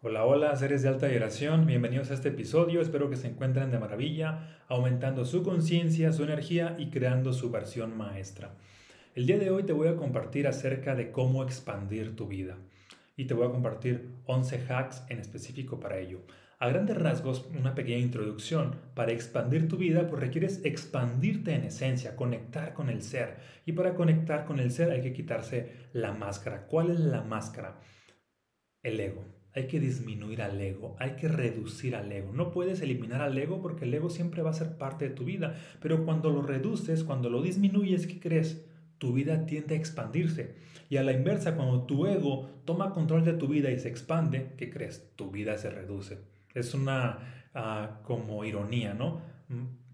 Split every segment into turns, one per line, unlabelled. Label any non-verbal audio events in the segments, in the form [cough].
Hola, hola, seres de alta vibración, bienvenidos a este episodio, espero que se encuentren de maravilla, aumentando su conciencia, su energía y creando su versión maestra. El día de hoy te voy a compartir acerca de cómo expandir tu vida y te voy a compartir 11 hacks en específico para ello. A grandes rasgos, una pequeña introducción. Para expandir tu vida, pues requieres expandirte en esencia, conectar con el ser. Y para conectar con el ser hay que quitarse la máscara. ¿Cuál es la máscara? El ego hay que disminuir al ego, hay que reducir al ego. No puedes eliminar al ego porque el ego siempre va a ser parte de tu vida, pero cuando lo reduces, cuando lo disminuyes, ¿qué crees? Tu vida tiende a expandirse. Y a la inversa, cuando tu ego toma control de tu vida y se expande, ¿qué crees? Tu vida se reduce. Es una ah, como ironía, ¿no?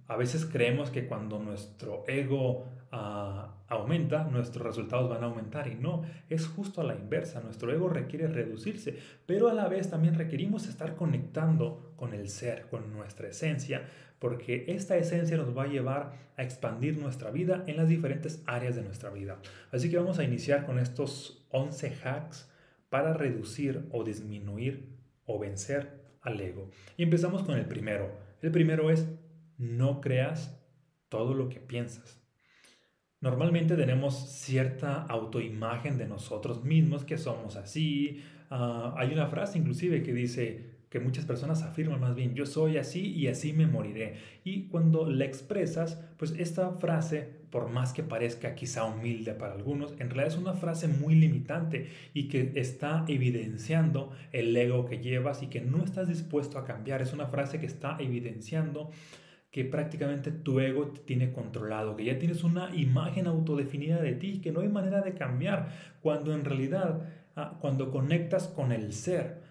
A veces creemos que cuando nuestro ego ah, aumenta, nuestros resultados van a aumentar y no, es justo a la inversa, nuestro ego requiere reducirse, pero a la vez también requerimos estar conectando con el ser, con nuestra esencia, porque esta esencia nos va a llevar a expandir nuestra vida en las diferentes áreas de nuestra vida. Así que vamos a iniciar con estos 11 hacks para reducir o disminuir o vencer al ego. Y empezamos con el primero. El primero es no creas todo lo que piensas. Normalmente tenemos cierta autoimagen de nosotros mismos, que somos así. Ah, hay una frase inclusive que dice que muchas personas afirman más bien, yo soy así y así me moriré. Y cuando la expresas, pues esta frase, por más que parezca quizá humilde para algunos, en realidad es una frase muy limitante y que está evidenciando el ego que llevas y que no estás dispuesto a cambiar. Es una frase que está evidenciando que prácticamente tu ego te tiene controlado, que ya tienes una imagen autodefinida de ti, que no hay manera de cambiar, cuando en realidad, ah, cuando conectas con el ser,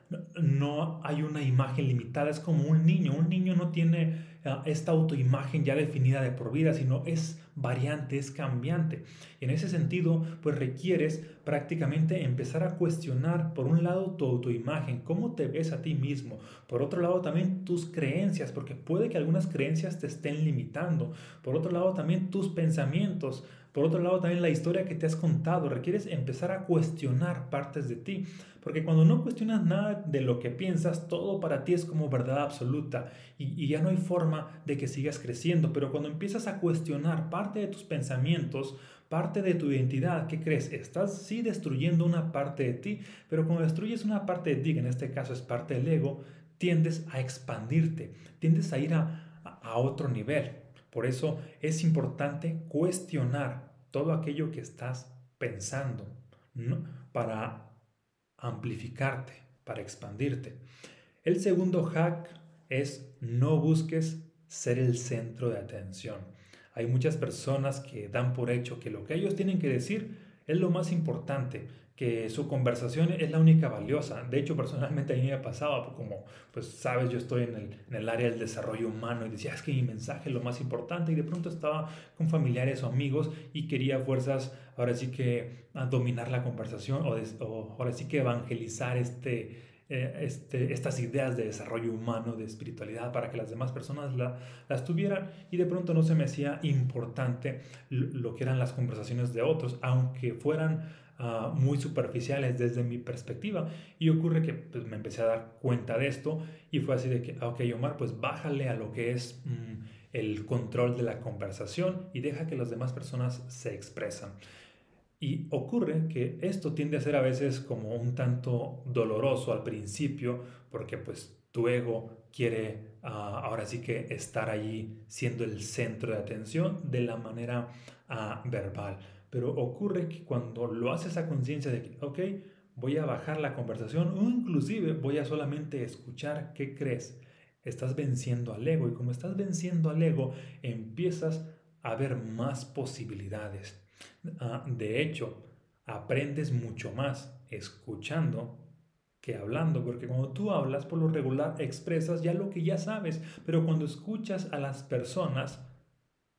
no hay una imagen limitada, es como un niño, un niño no tiene ah, esta autoimagen ya definida de por vida, sino es variante, es cambiante. en ese sentido, pues requieres prácticamente empezar a cuestionar, por un lado, tu autoimagen, cómo te ves a ti mismo, por otro lado, también tus creencias, porque puede que algunas creencias te estén limitando, por otro lado, también tus pensamientos, por otro lado, también la historia que te has contado, requieres empezar a cuestionar partes de ti, porque cuando no cuestionas nada de lo que piensas, todo para ti es como verdad absoluta y, ya no hay forma de que sigas creciendo, pero cuando empiezas a cuestionar parte de tus pensamientos, parte de tu identidad, ¿qué crees? Estás sí destruyendo una parte de ti, pero cuando destruyes una parte de ti, que en este caso es parte del ego, tiendes a expandirte, tiendes a ir a, a otro nivel. Por eso es importante cuestionar todo aquello que estás pensando para amplificarte, para expandirte. El segundo hack es no busques ser el centro de atención. Hay muchas personas que dan por hecho que lo que ellos tienen que decir es lo más importante, que su conversación es la única valiosa. De hecho, personalmente a mí me pasaba, como pues sabes, yo estoy en el, en el, área del desarrollo humano y decía, es que mi mensaje es lo más importante y de pronto estaba con familiares o amigos y quería fuerzas, ahora sí que dominar la conversación o, o ahora sí que evangelizar este, eh, este, estas ideas de desarrollo humano, de espiritualidad, para que las demás personas la, las tuvieran y de pronto no se me hacía importante lo que eran las conversaciones de otros, aunque fueran Ah, muy superficiales desde mi perspectiva. Y ocurre que pues, me empecé a dar cuenta de esto y fue así de que, ah, ok, Omar, pues bájale a lo que es mm, el control de la conversación y deja que las demás personas se expresan. Y ocurre que esto tiende a ser a veces como un tanto doloroso al principio, porque pues tu ego quiere ah, ahora sí que estar allí siendo el centro de atención de la manera verbal. Pero ocurre que cuando lo haces a conciencia de que, ok, voy a bajar la conversación o inclusive voy a solamente escuchar qué crees, estás venciendo al ego y como estás venciendo al ego, empiezas a ver más posibilidades. Ah, de hecho, aprendes mucho más escuchando que hablando, porque cuando tú hablas por lo regular expresas ya lo que ya sabes, pero cuando escuchas a las personas,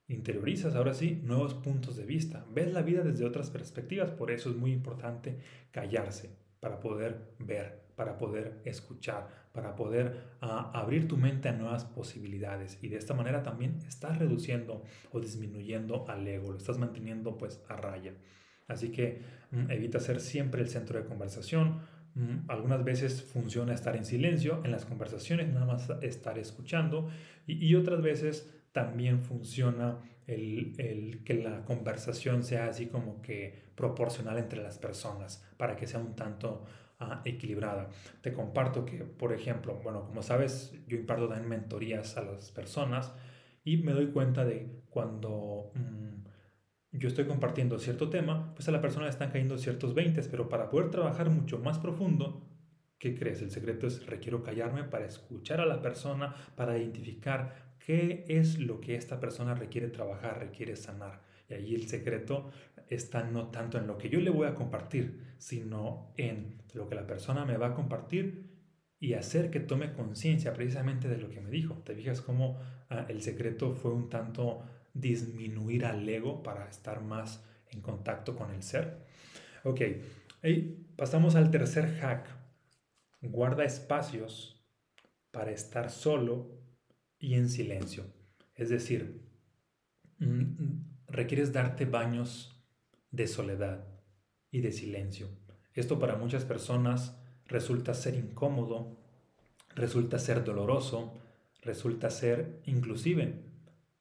Interiorizas ahora sí nuevos puntos de vista, ves la vida desde otras perspectivas, por eso es muy importante callarse para poder ver, para poder escuchar, para poder ah, abrir tu mente a nuevas posibilidades. Y de esta manera también estás reduciendo o disminuyendo al ego, lo estás manteniendo pues a raya. Así que mm, evita ser siempre el centro de conversación, mm, algunas veces funciona estar en silencio, en las conversaciones nada más estar escuchando. Y, otras veces también funciona el, que la conversación sea así como que proporcional entre las personas para que sea un tanto ah, equilibrada. Te comparto que, por ejemplo, bueno, como sabes, yo imparto también mentorías a las personas y me doy cuenta de cuando... Mm, yo estoy compartiendo cierto tema, pues a la persona le están cayendo ciertos 20, pero para poder trabajar mucho más profundo, ¿qué crees? El secreto es requiero callarme para escuchar a la persona, para identificar qué es lo que esta persona requiere trabajar, requiere sanar. Y ahí el secreto está no tanto en lo que yo le voy a compartir, sino en lo que la persona me va a compartir y hacer que tome conciencia precisamente de lo que me dijo. ¿Te fijas cómo ah, el secreto fue un tanto disminuir al ego para estar más en contacto con el ser. Ok, y pasamos al tercer hack. Guarda espacios para estar solo y en silencio. Es decir, mm, requieres darte baños de soledad y de silencio. Esto para muchas personas resulta ser incómodo, resulta ser doloroso, resulta ser inclusive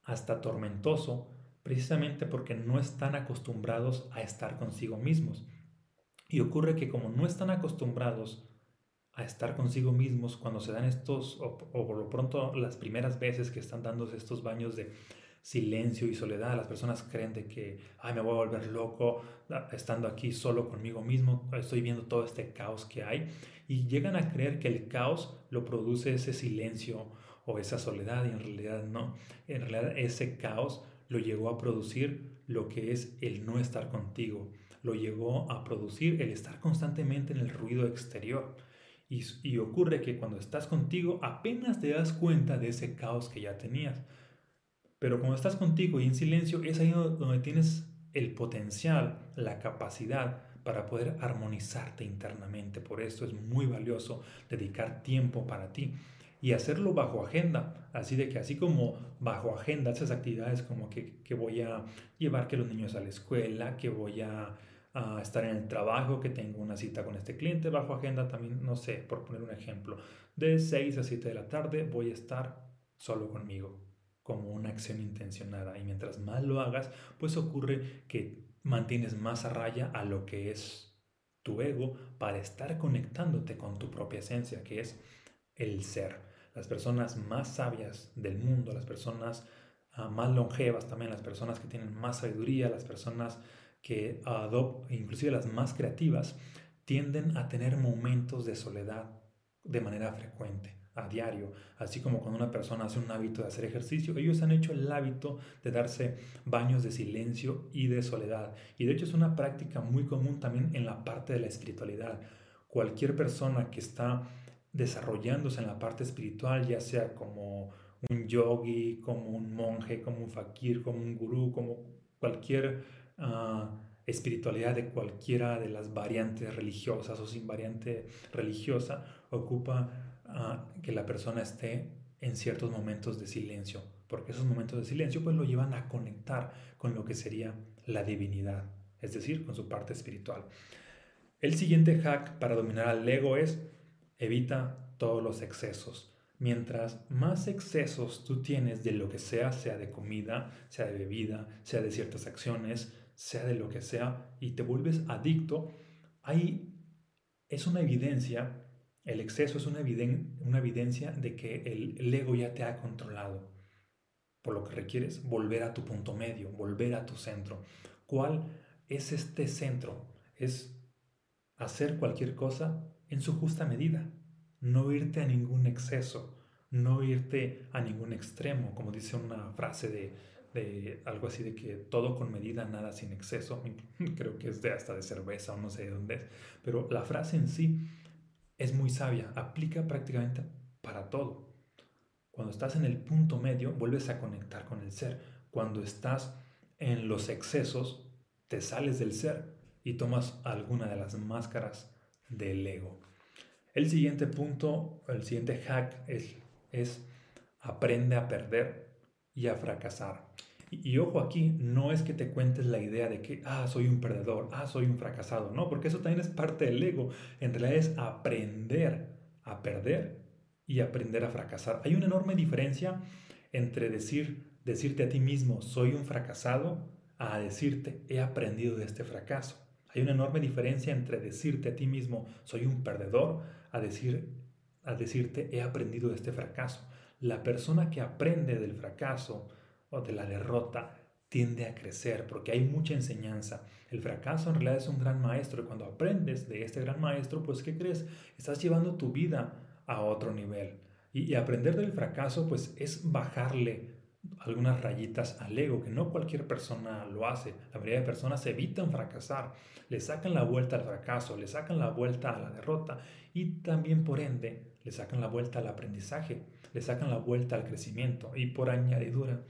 hasta tormentoso, precisamente porque no están acostumbrados a estar consigo mismos. Y ocurre que como no están acostumbrados a estar consigo mismos, cuando se dan estos, o, por lo pronto las primeras veces que están dándose estos baños de silencio y soledad, las personas creen de que, ay, me voy a volver loco ah, estando aquí solo conmigo mismo, estoy viendo todo este caos que hay, y llegan a creer que el caos lo produce ese silencio o esa soledad y en realidad no. En realidad ese caos lo llegó a producir lo que es el no estar contigo. Lo llegó a producir el estar constantemente en el ruido exterior. Y, y ocurre que cuando estás contigo apenas te das cuenta de ese caos que ya tenías. Pero cuando estás contigo y en silencio es ahí donde tienes el potencial, la capacidad para poder armonizarte internamente. Por eso es muy valioso dedicar tiempo para ti y hacerlo bajo agenda. Así de que así como bajo agenda esas actividades como que, voy a llevar que los niños a la escuela, que voy a, estar en el trabajo, que tengo una cita con este cliente, bajo agenda también, no sé, por poner un ejemplo, de 6 a 7 de la tarde voy a estar solo conmigo como una acción intencionada. Y mientras más lo hagas, pues ocurre que mantienes más a raya a lo que es tu ego para estar conectándote con tu propia esencia, que es el ser. Las personas más sabias del mundo, las personas ah, más longevas también, las personas que tienen más sabiduría, las personas que adoptan, inclusive las más creativas, tienden a tener momentos de soledad de manera frecuente, a diario, así como cuando una persona hace un hábito de hacer ejercicio, ellos han hecho el hábito de darse baños de silencio y de soledad. Y de hecho es una práctica muy común también en la parte de la espiritualidad. Cualquier persona que está desarrollándose en la parte espiritual, ya sea como un yogi, como un monje, como un fakir, como un gurú, como cualquier ah, espiritualidad de cualquiera de las variantes religiosas o sin variante religiosa, ocupa que la persona esté en ciertos momentos de silencio, porque esos momentos de silencio pues lo llevan a conectar con lo que sería la divinidad, es decir, con su parte espiritual. El siguiente hack para dominar al ego es Evita todos los excesos. Mientras más excesos tú tienes de lo que sea, sea de comida, sea de bebida, sea de ciertas acciones, sea de lo que sea, y te vuelves adicto, ahí es una evidencia, el exceso es una, una evidencia de que el, el ego ya te ha controlado. Por lo que requieres volver a tu punto medio, volver a tu centro. ¿Cuál es este centro? Es hacer cualquier cosa en su justa medida. No irte a ningún exceso, no irte a ningún extremo, como dice una frase de, algo así de que todo con medida, nada sin exceso. [laughs] Creo que es de hasta de cerveza o no sé de dónde es. Pero la frase en sí es muy sabia, aplica prácticamente para todo. Cuando estás en el punto medio, vuelves a conectar con el ser. Cuando estás en los excesos, te sales del ser y tomas alguna de las máscaras del ego. El siguiente punto, el siguiente hack es, es aprende a perder y a fracasar. Y, ojo aquí, no es que te cuentes la idea de que, ah, soy un perdedor, ah, soy un fracasado, no, porque eso también es parte del ego. En realidad es aprender a perder y aprender a fracasar. Hay una enorme diferencia entre decir, decirte a ti mismo, soy un fracasado, a decirte, he aprendido de este fracaso. Hay una enorme diferencia entre decirte a ti mismo, soy un perdedor, a, decir, a decirte, he aprendido de este fracaso. La persona que aprende del fracaso de la derrota tiende a crecer porque hay mucha enseñanza. El fracaso en realidad es un gran maestro y cuando aprendes de este gran maestro, pues ¿qué crees? Estás llevando tu vida a otro nivel. Y, y aprender del fracaso, pues es bajarle algunas rayitas al ego, que no cualquier persona lo hace. La mayoría de personas evitan fracasar, le sacan la vuelta al fracaso, le sacan la vuelta a la derrota y también por ende le sacan la vuelta al aprendizaje, le sacan la vuelta al crecimiento y por añadidura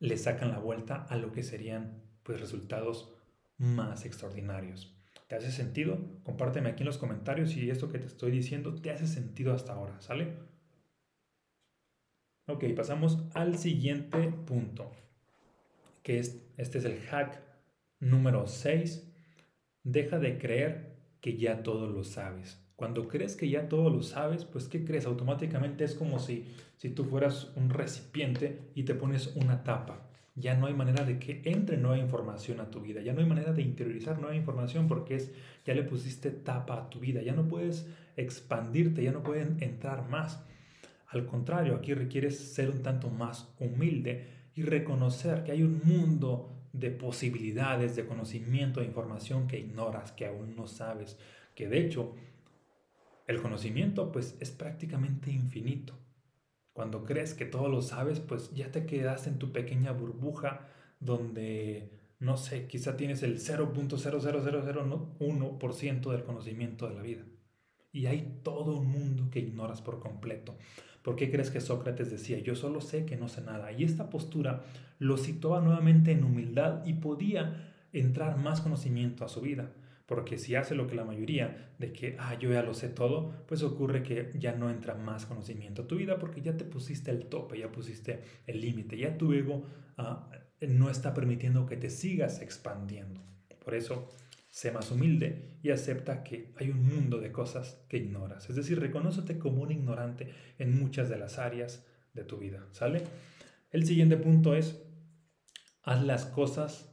le sacan la vuelta a lo que serían pues resultados más extraordinarios. ¿Te hace sentido? Compárteme aquí en los comentarios si esto que te estoy diciendo te hace sentido hasta ahora, ¿sale? Ok, pasamos al siguiente punto, que es, este es el hack número 6. Deja de creer que ya todo lo sabes. Cuando crees que ya todo lo sabes, pues ¿qué crees? Automáticamente es como si, si tú fueras un recipiente y te pones una tapa. Ya no hay manera de que entre nueva información a tu vida, ya no hay manera de interiorizar nueva información porque es ya le pusiste tapa a tu vida, ya no puedes expandirte, ya no pueden entrar más. Al contrario, aquí requieres ser un tanto más humilde y reconocer que hay un mundo de posibilidades, de conocimiento, de información que ignoras, que aún no sabes, que de hecho el conocimiento pues es prácticamente infinito. Cuando crees que todo lo sabes, pues ya te quedas en tu pequeña burbuja donde, no sé, quizá tienes el 0.00001% del conocimiento de la vida. Y hay todo un mundo que ignoras por completo. ¿Por qué crees que Sócrates decía, yo solo sé que no sé nada? Y esta postura lo situaba nuevamente en humildad y podía entrar más conocimiento a su vida. Porque si hace lo que la mayoría, de que, ah, yo ya lo sé todo, pues ocurre que ya no entra más conocimiento a tu vida porque ya te pusiste el tope, ya pusiste el límite, ya tu ego ah, no está permitiendo que te sigas expandiendo. Por eso Sé más humilde y acepta que hay un mundo de cosas que ignoras. Es decir, reconócete como un ignorante en muchas de las áreas de tu vida. ¿Sale? El siguiente punto es, haz las cosas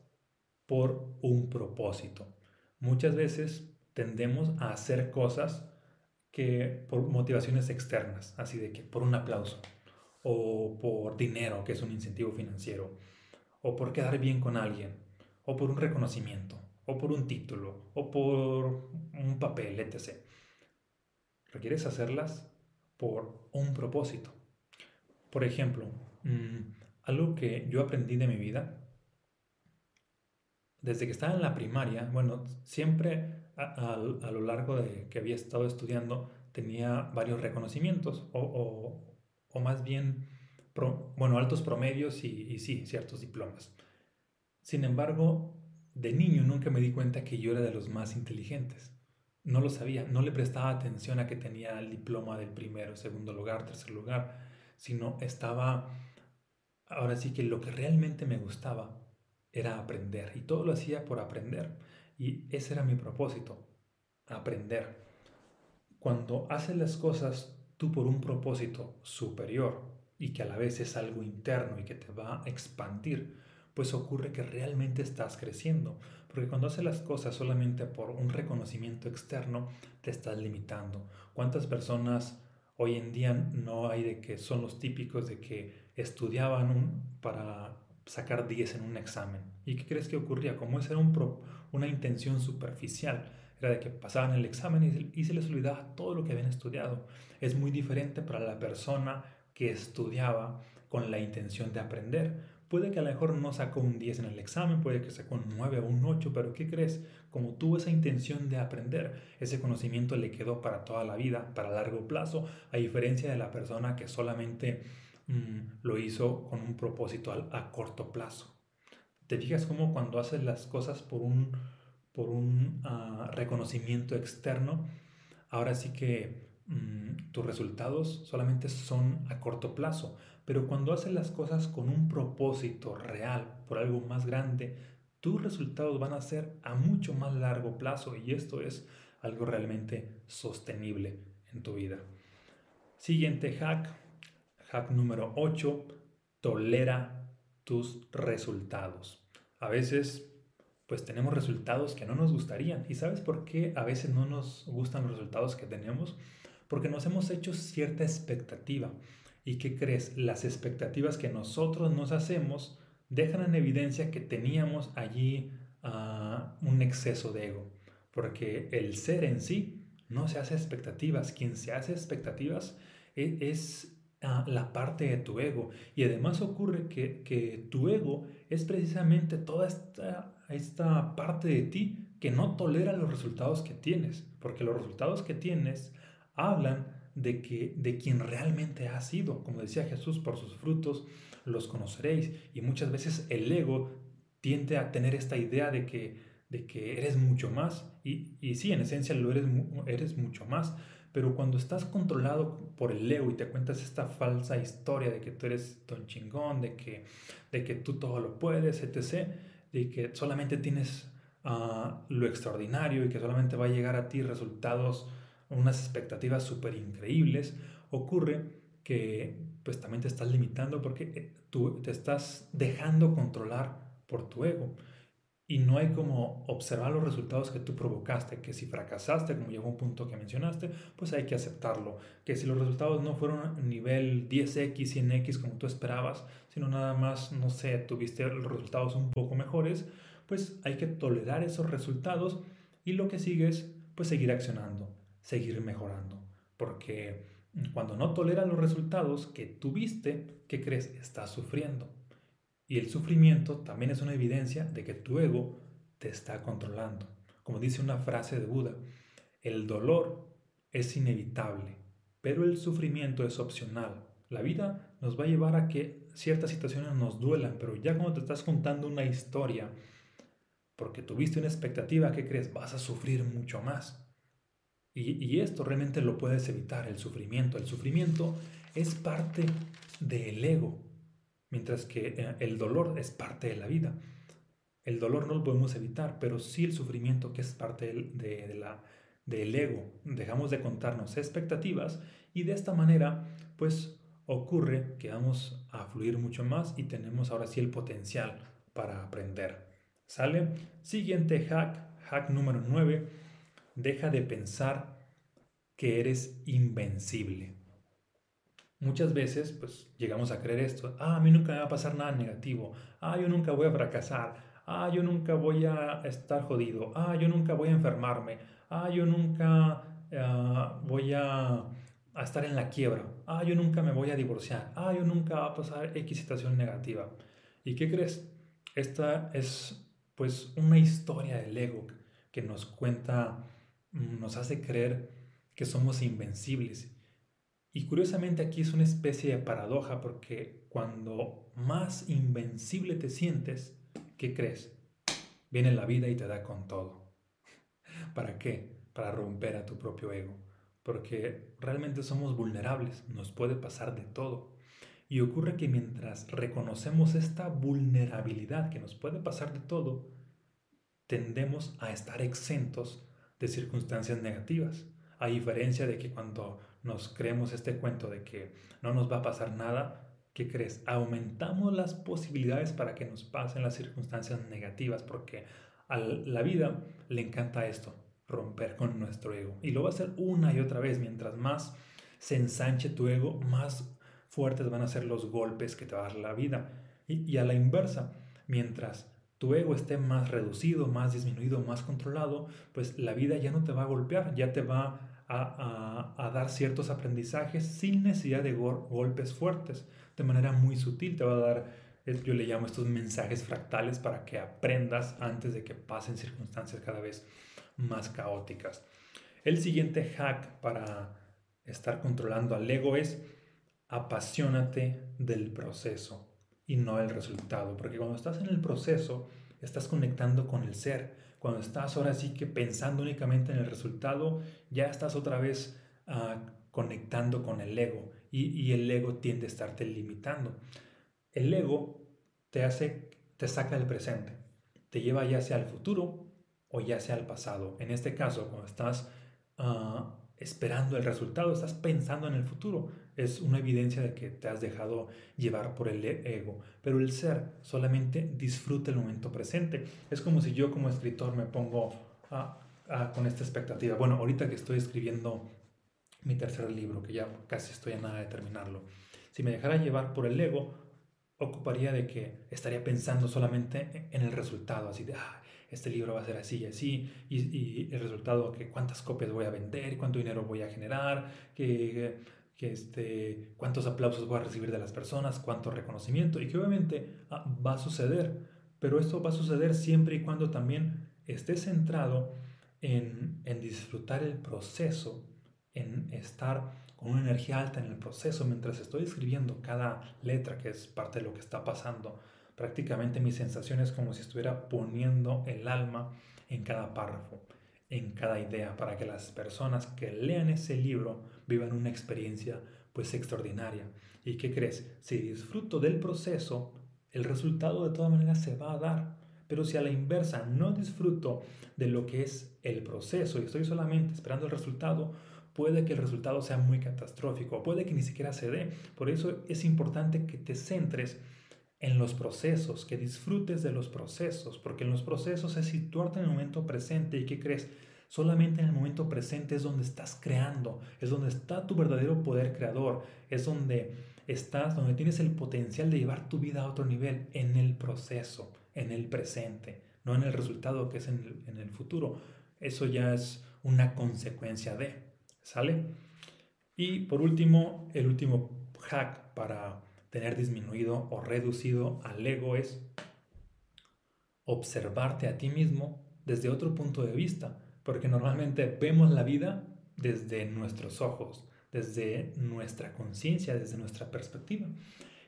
por un propósito. Muchas veces tendemos a hacer cosas que por motivaciones externas, así de que por un aplauso, o por dinero, que es un incentivo financiero, o por quedar bien con alguien, o por un reconocimiento o por un título, o por un papel, etc. Requieres hacerlas por un propósito. Por ejemplo, mm, algo que yo aprendí de mi vida, desde que estaba en la primaria, bueno, siempre a, lo largo de que había estado estudiando tenía varios reconocimientos, o, más bien, bueno, altos promedios y, y sí, ciertos diplomas. Sin embargo, de niño nunca me di cuenta que yo era de los más inteligentes. No lo sabía, no le prestaba atención a que tenía el diploma del primero, segundo lugar, tercer lugar, sino estaba, ahora sí que lo que realmente me gustaba era aprender y todo lo hacía por aprender. Y ese era mi propósito, aprender. Cuando haces las cosas tú por un propósito superior y que a la vez es algo interno y que te va a expandir, pues ocurre que realmente estás creciendo. Porque cuando haces las cosas solamente por un reconocimiento externo, te estás limitando. ¿Cuántas personas hoy en día no hay de que son los típicos de que estudiaban para sacar 10 en un examen? ¿Y qué crees que ocurría? Como esa era un una intención superficial, era de que pasaban el examen y, y se les olvidaba todo lo que habían estudiado. Es muy diferente para la persona que estudiaba con la intención de aprender Puede que a lo mejor no sacó un 10 en el examen, puede que sacó un 9 o un 8, pero ¿qué crees? Como tuvo esa intención de aprender, ese conocimiento le quedó para toda la vida, para largo plazo, a diferencia de la persona que solamente mm, lo hizo con un propósito a, corto plazo. ¿Te fijas cómo cuando haces las cosas por un, por un ah, reconocimiento externo, ahora sí que mm, tus resultados solamente son a corto plazo, pero cuando haces las cosas con un propósito real, por algo más grande, tus resultados van a ser a mucho más largo plazo y esto es algo realmente sostenible en tu vida. Siguiente hack, hack número 8, tolera tus resultados. A veces pues tenemos resultados que no nos gustarían. ¿Y sabes por qué a veces no nos gustan los resultados que tenemos? Porque nos hemos hecho cierta expectativa. ¿Y qué crees? Las expectativas que nosotros nos hacemos dejan en evidencia que teníamos allí ah, un exceso de ego. Porque el ser en sí no se hace expectativas. Quien se hace expectativas e, es, la parte de tu ego. Y además ocurre que, que tu ego es precisamente toda esta esta parte de ti que no tolera los resultados que tienes, porque los resultados que tienes hablan de que de quien realmente has sido, como decía Jesús, por sus frutos los conoceréis. Y muchas veces el ego tiende a tener esta idea de que de que eres mucho más. Y, y sí, en esencia lo eres, eres mucho más, pero cuando estás controlado por el ego y te cuentas esta falsa historia de que tú eres ton chingón, de que, de que tú todo lo puedes, etc., de que solamente tienes ah, lo extraordinario y que solamente va a llegar a ti resultados, unas expectativas súper increíbles, ocurre que pues también te estás limitando porque eh, tú te estás dejando controlar por tu ego. Y no hay como observar los resultados que tú provocaste, que si fracasaste, como llegó un punto que mencionaste, pues hay que aceptarlo. Que si los resultados no fueron nivel 10x, 100x como tú esperabas, sino nada más, no sé, tuviste los resultados un poco mejores, pues hay que tolerar esos resultados y lo que sigue es pues seguir accionando, seguir mejorando. Porque cuando no toleras los resultados que tuviste, ¿qué crees? Estás sufriendo. Y el sufrimiento también es una evidencia de que tu ego te está controlando. Como dice una frase de Buda, el dolor es inevitable, pero el sufrimiento es opcional. La vida nos va a llevar a que ciertas situaciones nos duelan, pero ya cuando te estás contando una historia, porque tuviste una expectativa, ¿qué crees? Vas a sufrir mucho más. Y, y esto realmente lo puedes evitar, el sufrimiento. El sufrimiento es parte del ego, mientras que eh, el dolor es parte de la vida. El dolor no lo podemos evitar, pero sí el sufrimiento que es parte de, la, del ego. Dejamos de contarnos expectativas y de esta manera, pues ocurre que vamos a fluir mucho más y tenemos ahora sí el potencial para aprender. ¿Sale? Siguiente hack, hack número 9. Deja de pensar que eres invencible. Muchas veces, pues llegamos a creer esto, ah, a mí nunca me va a pasar nada negativo, ah, yo nunca voy a fracasar, ah, yo nunca voy a estar jodido, ah, yo nunca voy a enfermarme, ah, yo nunca ah, voy a, a, estar en la quiebra, ah, yo nunca me voy a divorciar, ah, yo nunca va a pasar X situación negativa. ¿Y qué crees? Esta es pues una historia del ego que nos cuenta, nos hace creer que somos invencibles y curiosamente aquí es una especie de paradoja porque cuando más invencible te sientes, ¿qué crees? Viene la vida y te da con todo. [laughs] ¿Para qué? Para romper a tu propio ego. Porque realmente somos vulnerables, nos puede pasar de todo. Y ocurre que mientras reconocemos esta vulnerabilidad que nos puede pasar de todo, tendemos a estar exentos de circunstancias negativas. A diferencia de que cuando nos creemos este cuento de que no nos va a pasar nada, ¿qué crees? Aumentamos las posibilidades para que nos pasen las circunstancias negativas, porque a la vida le encanta esto, romper con nuestro ego. Y lo va a hacer una y otra vez. Mientras más se ensanche tu ego, más fuertes van a ser los golpes que te va a dar la vida. Y, y a la inversa, mientras tu ego esté más reducido, más disminuido, más controlado, pues la vida ya no te va a golpear, ya te va a, dar ciertos aprendizajes sin necesidad de golpes fuertes, de manera muy sutil. Te va a dar, yo le llamo estos mensajes fractales para que aprendas antes de que pasen circunstancias cada vez más caóticas. El siguiente hack para estar controlando al ego es apasionate del proceso y no del resultado, porque cuando estás en el proceso, estás conectando con el ser, cuando estás ahora sí que pensando únicamente en el resultado, ya estás otra vez ah, conectando con el ego y, el ego tiende a estarte limitando. El ego te hace, te saca del presente, te lleva ya sea al futuro o ya sea al pasado. En este caso, cuando estás ah, esperando el resultado, estás pensando en el futuro. Es una evidencia de que te has dejado llevar por el ego. Pero el ser solamente disfruta el momento presente. Es como si yo como escritor me pongo con esta expectativa. Bueno, ahorita que estoy escribiendo mi tercer libro, que ya casi estoy a nada de terminarlo. Si me dejara llevar por el ego, ocuparía de que estaría pensando solamente en el resultado, así de, ah, este libro va a ser así y así, y, el resultado, que cuántas copias voy a vender, cuánto dinero voy a generar, que, que este, cuántos aplausos voy a recibir de las personas, cuánto reconocimiento, y que obviamente ah, va a suceder, pero esto va a suceder siempre y cuando también esté centrado en, en disfrutar el proceso en estar con una energía alta en el proceso mientras estoy escribiendo cada letra que es parte de lo que está pasando. Prácticamente mi sensación es como si estuviera poniendo el alma en cada párrafo, en cada idea, para que las personas que lean ese libro vivan una experiencia pues extraordinaria. ¿Y qué crees? Si disfruto del proceso, el resultado de todas maneras se va a dar. Pero si a la inversa no disfruto de lo que es el proceso y estoy solamente esperando el resultado, puede que el resultado sea muy catastrófico, puede que ni siquiera se dé. Por eso es importante que te centres en los procesos, que disfrutes de los procesos, porque en los procesos es situarte en el momento presente y que crees, solamente en el momento presente es donde estás creando, es donde está tu verdadero poder creador, es donde estás, donde tienes el potencial de llevar tu vida a otro nivel, en el proceso, en el presente, no en el resultado que es en el, en el futuro. Eso ya es una consecuencia de. ¿Sale? Y por último, el último hack para tener disminuido o reducido al ego es observarte a ti mismo desde otro punto de vista, porque normalmente vemos la vida desde nuestros ojos, desde nuestra conciencia, desde nuestra perspectiva.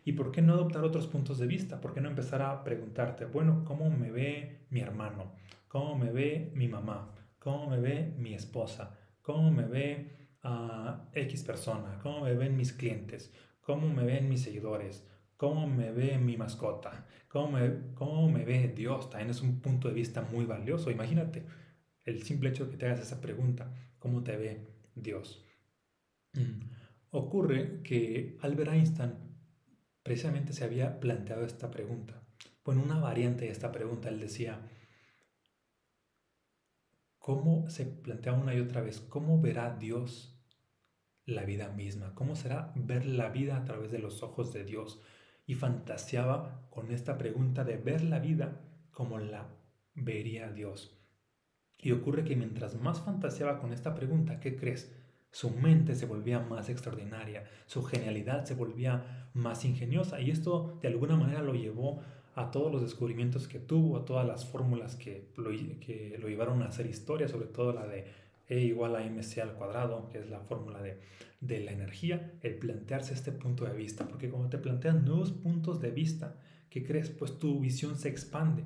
¿Y por qué no adoptar otros puntos de vista? ¿Por qué no empezar a preguntarte, bueno, ¿cómo me ve mi hermano? ¿Cómo me ve mi mamá? ¿Cómo me ve mi esposa? cómo me ve a X persona, cómo me ven mis clientes, cómo me ven mis seguidores, cómo me ve mi mascota, cómo me, cómo me ve Dios. También es un punto de vista muy valioso. Imagínate el simple hecho de que te hagas esa pregunta, ¿cómo te ve Dios? Mm. Ocurre que Albert Einstein precisamente se había planteado esta pregunta. Bueno, una variante de esta pregunta, él decía, cómo se plantea una y otra vez, cómo verá Dios la vida misma, cómo será ver la vida a través de los ojos de Dios. Y fantaseaba con esta pregunta de ver la vida como la vería Dios. Y ocurre que mientras más fantaseaba con esta pregunta, ¿qué crees? Su mente se volvía más extraordinaria, su genialidad se volvía más ingeniosa y esto de alguna manera lo llevó a todos los descubrimientos que tuvo, a todas las fórmulas que lo, que lo llevaron a hacer historia, sobre todo la de E igual a mc al cuadrado, que es la fórmula de, de la energía, el plantearse este punto de vista, porque cuando te plantean nuevos puntos de vista, ¿qué crees? Pues tu visión se expande,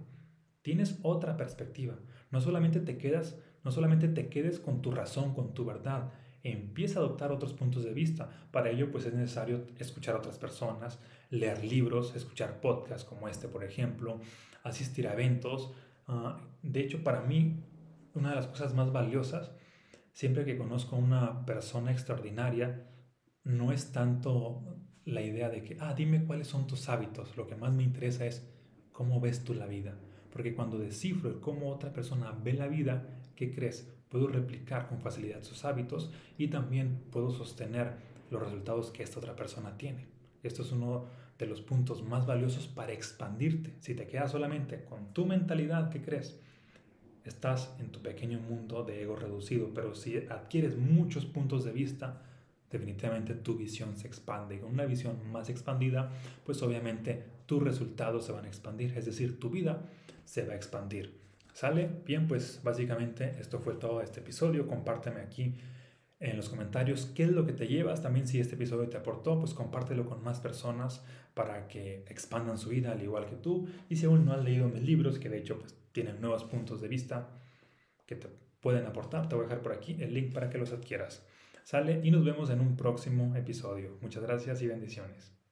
tienes otra perspectiva, no solamente te quedas, no solamente te quedes con tu razón, con tu verdad, empieza a adoptar otros puntos de vista. Para ello, pues es necesario escuchar a otras personas, leer libros, escuchar podcasts como este, por ejemplo, asistir a eventos. Ah, de hecho, para mí, una de las cosas más valiosas, siempre que conozco a una persona extraordinaria, no es tanto la idea de que, ah, dime cuáles son tus hábitos. Lo que más me interesa es cómo ves tú la vida. Porque cuando descifro cómo otra persona ve la vida, ¿qué crees? Puedo replicar con facilidad sus hábitos y también puedo sostener los resultados que esta otra persona tiene. Esto es uno de los puntos más valiosos para expandirte. Si te quedas solamente con tu mentalidad, ¿qué crees? Estás en tu pequeño mundo de ego reducido, pero si adquieres muchos puntos de vista, definitivamente tu visión se expande. Y con una visión más expandida, pues obviamente tus resultados se van a expandir, es decir, tu vida se va a expandir. ¿Sale? Bien, pues básicamente esto fue todo este episodio. Compárteme aquí en los comentarios qué es lo que te llevas. También si este episodio te aportó, pues compártelo con más personas para que expandan su vida al igual que tú. Y si aún no has leído mis libros, que de hecho pues, tienen nuevos puntos de vista que te pueden aportar, te voy a dejar por aquí el link para que los adquieras. Sale y nos vemos en un próximo episodio. Muchas gracias y bendiciones.